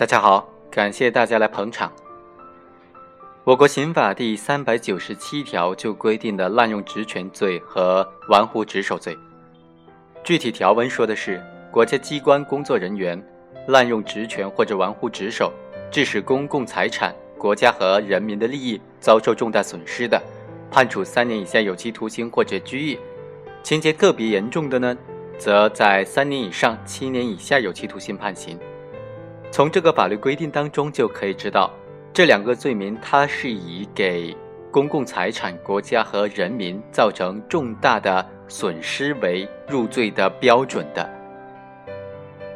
大家好，感谢大家来捧场。我国刑法第三百九十七条就规定的滥用职权罪和玩忽职守罪。具体条文说的是，国家机关工作人员滥用职权或者玩忽职守，致使公共财产、国家和人民的利益遭受重大损失的，判处三年以下有期徒刑或者拘役；情节特别严重的呢，则在三年以上七年以下有期徒刑判刑。从这个法律规定当中就可以知道。这两个罪名，它是以给公共财产、国家和人民造成重大的损失为入罪的标准的。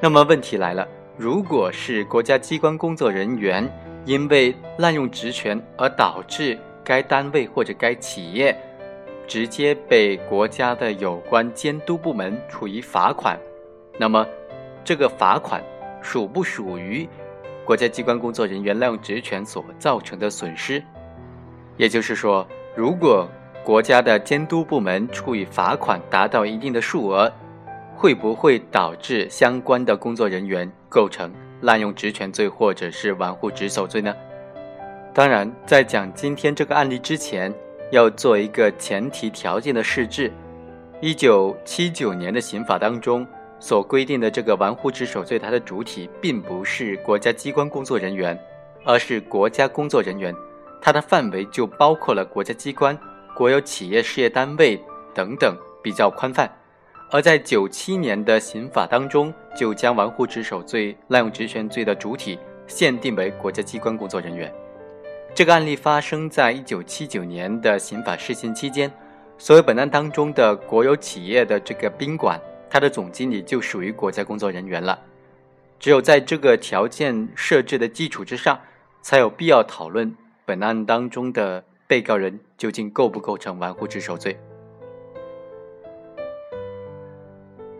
那么问题来了，如果是国家机关工作人员因为滥用职权而导致该单位或者该企业直接被国家的有关监督部门处以罚款，那么这个罚款属不属于？国家机关工作人员滥用职权所造成的损失，也就是说，如果国家的监督部门处以罚款达到一定的数额，会不会导致相关的工作人员构成滥用职权罪或者是玩忽职守罪呢？当然，在讲今天这个案例之前，要做一个前提条件的设置。一九七九年的刑法当中。所规定的这个玩忽职守罪，它的主体并不是国家机关工作人员，而是国家工作人员，它的范围就包括了国家机关、国有企业事业单位等等，比较宽泛。而在九七年的刑法当中，就将玩忽职守罪、滥用职权罪的主体限定为国家机关工作人员。这个案例发生在一九七九年的刑法施行期间，所有本案当中的国有企业的这个宾馆。他的总经理就属于国家工作人员了，只有在这个条件设置的基础之上，才有必要讨论本案当中的被告人究竟构不构成玩忽职守罪。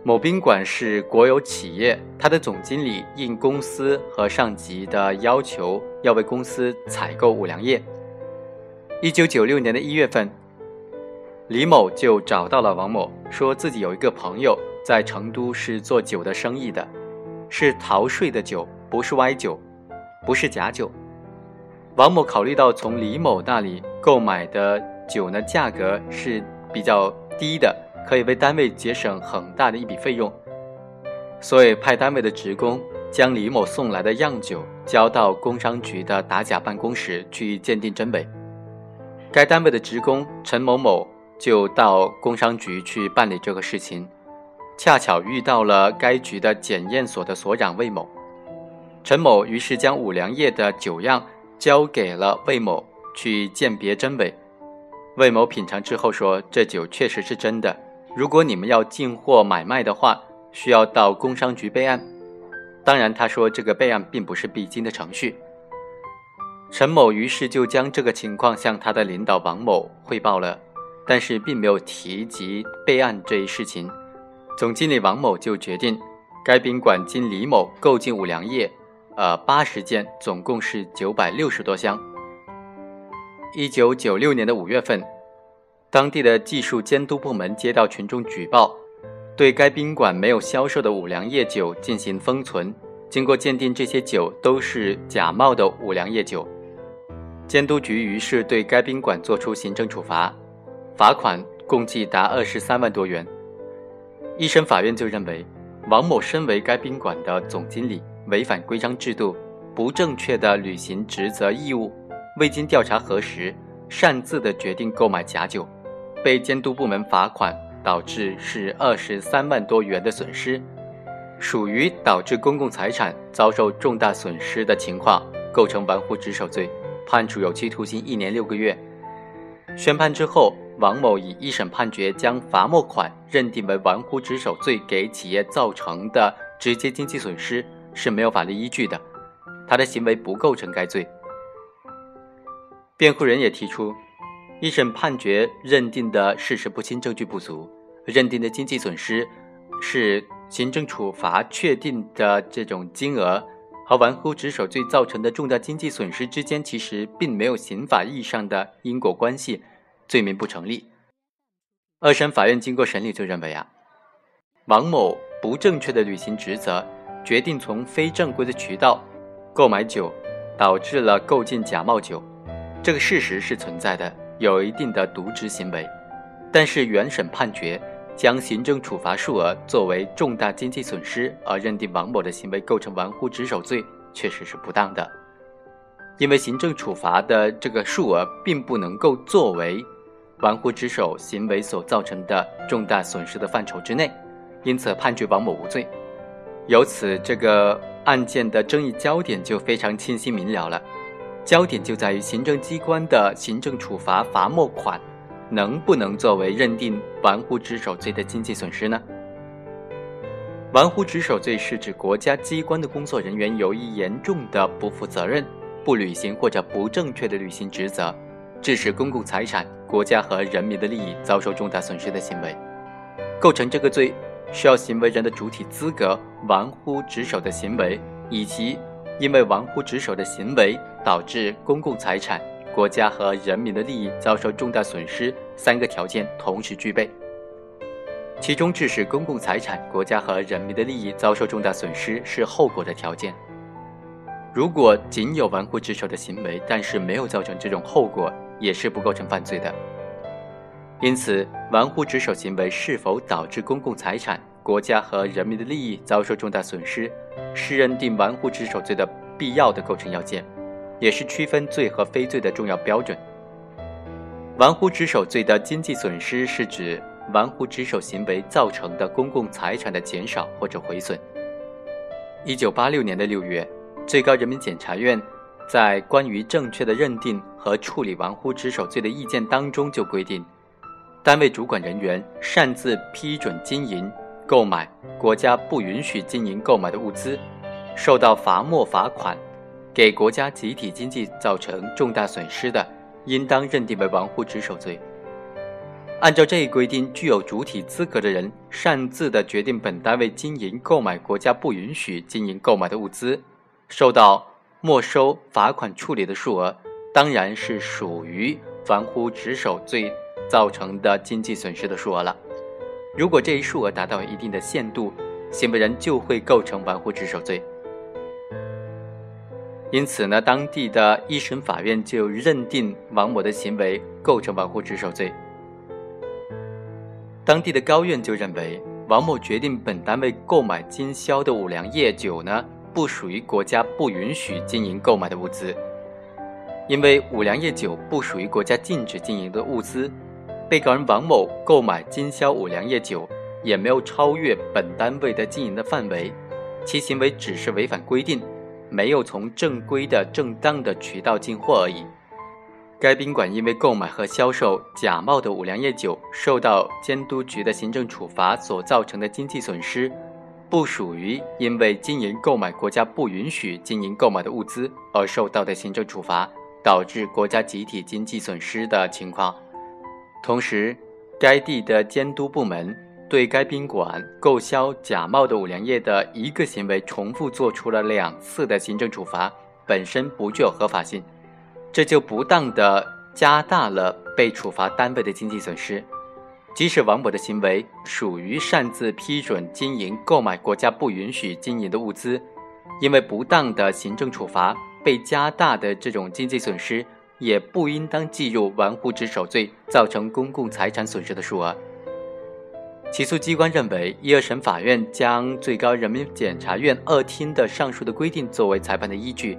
某宾馆是国有企业，他的总经理应公司和上级的要求，要为公司采购五粮液。一九九六年的一月份，李某就找到了王某，说自己有一个朋友。在成都是做酒的生意的，是逃税的酒，不是歪酒，不是假酒。王某考虑到从李某那里购买的酒呢价格是比较低的，可以为单位节省很大的一笔费用，所以派单位的职工将李某送来的样酒交到工商局的打假办公室去鉴定真伪。该单位的职工陈某某就到工商局去办理这个事情。恰巧遇到了该局的检验所的所长魏某，陈某于是将五粮液的酒样交给了魏某去鉴别真伪。魏某品尝之后说：“这酒确实是真的。如果你们要进货买卖的话，需要到工商局备案。当然，他说这个备案并不是必经的程序。”陈某于是就将这个情况向他的领导王某汇报了，但是并没有提及备案这一事情。总经理王某就决定，该宾馆经李某购进五粮液，呃，八十件，总共是九百六十多箱。一九九六年的五月份，当地的技术监督部门接到群众举报，对该宾馆没有销售的五粮液酒进行封存。经过鉴定，这些酒都是假冒的五粮液酒。监督局于是对该宾馆作出行政处罚，罚款共计达二十三万多元。一审法院就认为，王某身为该宾馆的总经理，违反规章制度，不正确的履行职责义务，未经调查核实，擅自的决定购买假酒，被监督部门罚款，导致是二十三万多元的损失，属于导致公共财产遭受重大损失的情况，构成玩忽职守罪，判处有期徒刑一年六个月。宣判之后。王某以一审判决将罚没款认定为玩忽职守罪给企业造成的直接经济损失是没有法律依据的，他的行为不构成该罪。辩护人也提出，一审判决认定的事实不清，证据不足，认定的经济损失是行政处罚确定的这种金额和玩忽职守罪造成的重大经济损失之间其实并没有刑法意义上的因果关系。罪名不成立。二审法院经过审理就认为啊，王某不正确的履行职责，决定从非正规的渠道购买酒，导致了购进假冒酒，这个事实是存在的，有一定的渎职行为。但是原审判决将行政处罚数额作为重大经济损失，而认定王某的行为构成玩忽职守罪，确实是不当的。因为行政处罚的这个数额并不能够作为玩忽职守行为所造成的重大损失的范畴之内，因此判决王某无罪。由此，这个案件的争议焦点就非常清晰明了了。焦点就在于行政机关的行政处罚罚没款能不能作为认定玩忽职守罪的经济损失呢？玩忽职守罪是指国家机关的工作人员由于严重的不负责任、不履行或者不正确的履行职责，致使公共财产、国家和人民的利益遭受重大损失的行为。构成这个罪。需要行为人的主体资格玩忽职守的行为，以及因为玩忽职守的行为导致公共财产、国家和人民的利益遭受重大损失三个条件同时具备。其中，致使公共财产、国家和人民的利益遭受重大损失是后果的条件。如果仅有玩忽职守的行为，但是没有造成这种后果，也是不构成犯罪的。因此，玩忽职守行为是否导致公共财产、国家和人民的利益遭受重大损失，是认定玩忽职守罪的必要的构成要件，也是区分罪和非罪的重要标准。玩忽职守罪的经济损失是指玩忽职守行为造成的公共财产的减少或者毁损。一九八六年的六月，最高人民检察院在关于正确的认定和处理玩忽职守罪的意见当中就规定。单位主管人员擅自批准经营、购买国家不允许经营购买的物资，受到罚没罚款，给国家集体经济造成重大损失的，应当认定为玩忽职守罪。按照这一规定，具有主体资格的人擅自的决定本单位经营、购买国家不允许经营、购买的物资，受到没收罚款处理的数额，当然是属于玩忽职守罪。造成的经济损失的数额了。如果这一数额达到一定的限度，行为人就会构成玩忽职守罪。因此呢，当地的一审法院就认定王某的行为构成玩忽职守罪。当地的高院就认为，王某决定本单位购买经销的五粮液酒呢，不属于国家不允许经营购买的物资，因为五粮液酒不属于国家禁止经营的物资。被告人王某购买经销五粮液酒，也没有超越本单位的经营的范围，其行为只是违反规定，没有从正规的正当的渠道进货而已。该宾馆因为购买和销售假冒的五粮液酒，受到监督局的行政处罚所造成的经济损失，不属于因为经营购买国家不允许经营购买的物资而受到的行政处罚，导致国家集体经济损失的情况。同时，该地的监督部门对该宾馆购销假冒的五粮液的一个行为重复做出了两次的行政处罚，本身不具有合法性，这就不当的加大了被处罚单位的经济损失。即使王某的行为属于擅自批准经营、购买国家不允许经营的物资，因为不当的行政处罚被加大的这种经济损失。也不应当计入玩忽职守罪造成公共财产损失的数额。起诉机关认为，一二审法院将最高人民检察院二厅的上述的规定作为裁判的依据，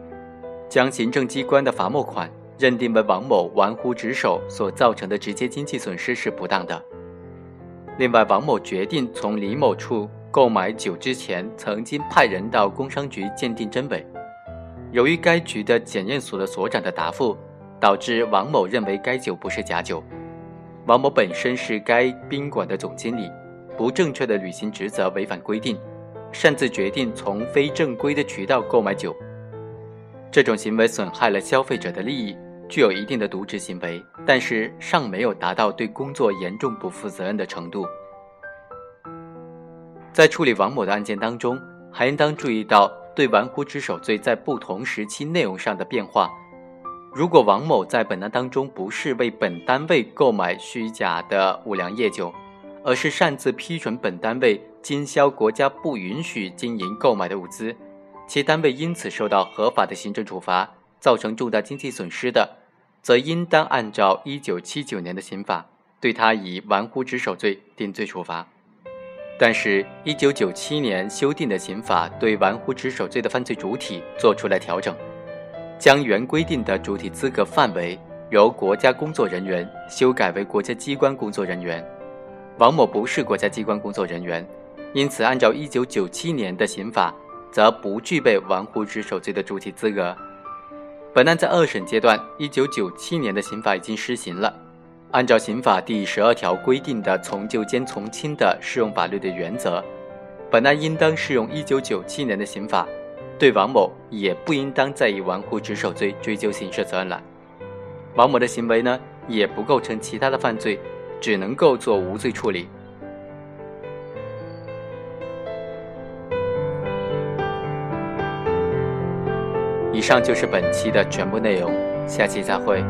将行政机关的罚没款认定为王某玩忽职守所造成的直接经济损失是不当的。另外，王某决定从李某处购买酒之前，曾经派人到工商局鉴定真伪，由于该局的检验所的所长的答复。导致王某认为该酒不是假酒。王某本身是该宾馆的总经理，不正确的履行职责，违反规定，擅自决定从非正规的渠道购买酒。这种行为损害了消费者的利益，具有一定的渎职行为，但是尚没有达到对工作严重不负责任的程度。在处理王某的案件当中，还应当注意到对玩忽职守罪在不同时期内容上的变化。如果王某在本案当中不是为本单位购买虚假的五粮液酒，而是擅自批准本单位经销国家不允许经营购买的物资，其单位因此受到合法的行政处罚，造成重大经济损失的，则应当按照一九七九年的刑法，对他以玩忽职守罪定罪处罚。但是，一九九七年修订的刑法对玩忽职守罪的犯罪主体做出了调整，将原规定的主体资格范围由国家工作人员修改为国家机关工作人员。王某不是国家机关工作人员，因此按照一九九七年的刑法，则不具备玩忽职守罪的主体资格。本案在二审阶段，一九九七年的刑法已经施行了。按照刑法第十二条规定的从旧兼从轻的适用法律的原则，本案应当适用一九九七年的刑法，对王某也不应当再以玩忽职守罪追究刑事责任了。王某的行为呢，也不构成其他的犯罪，只能够做无罪处理。以上就是本期的全部内容，下期再会。